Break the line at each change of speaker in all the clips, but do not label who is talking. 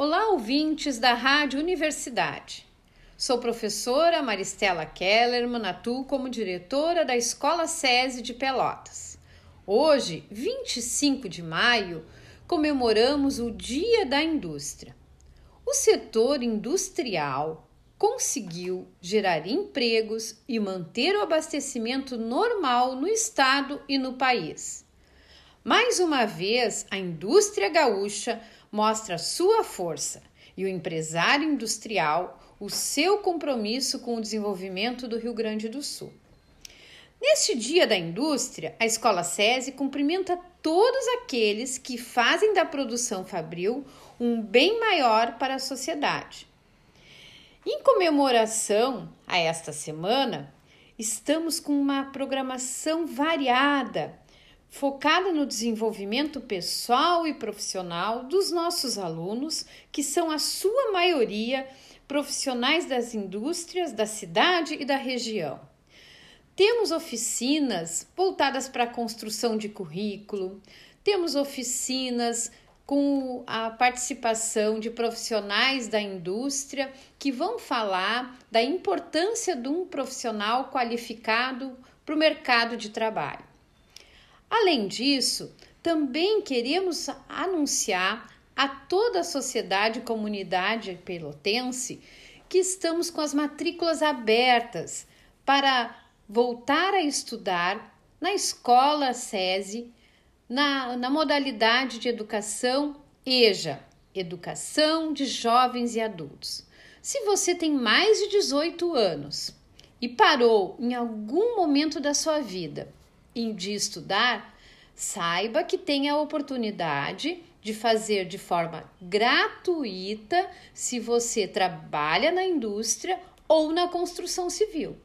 Olá, ouvintes da Rádio Universidade. Sou professora Maristela Kellerman, atuo como diretora da Escola SESI de Pelotas. Hoje, 25 de maio, comemoramos o Dia da Indústria. O setor industrial conseguiu gerar empregos e manter o abastecimento normal no estado e no país. Mais uma vez, a indústria gaúcha mostra sua força e o empresário industrial o seu compromisso com o desenvolvimento do Rio Grande do Sul. Neste Dia da Indústria, a Escola SESI cumprimenta todos aqueles que fazem da produção fabril um bem maior para a sociedade. Em comemoração a esta semana, estamos com uma programação variada focada no desenvolvimento pessoal e profissional dos nossos alunos, que são a sua maioria profissionais das indústrias da cidade e da região. Temos oficinas voltadas para a construção de currículo, temos oficinas com a participação de profissionais da indústria que vão falar da importância de um profissional qualificado para o mercado de trabalho. Além disso, também queremos anunciar a toda a sociedade e comunidade pelotense que estamos com as matrículas abertas para voltar a estudar na escola SESI, na, na modalidade de educação EJA, Educação de Jovens e Adultos. Se você tem mais de 18 anos e parou em algum momento da sua vida de estudar, saiba que tem a oportunidade de fazer de forma gratuita se você trabalha na indústria ou na construção civil.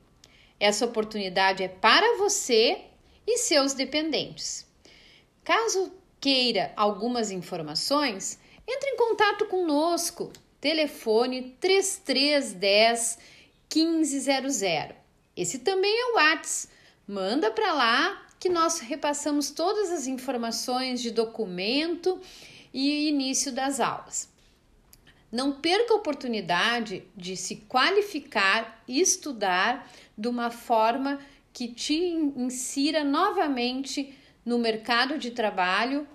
Essa oportunidade é para você e seus dependentes. Caso queira algumas informações, entre em contato conosco. Telefone 3310 1500. Esse também é o WhatsApp. Manda para lá que nós repassamos todas as informações de documento e início das aulas. Não perca a oportunidade de se qualificar e estudar de uma forma que te insira novamente no mercado de trabalho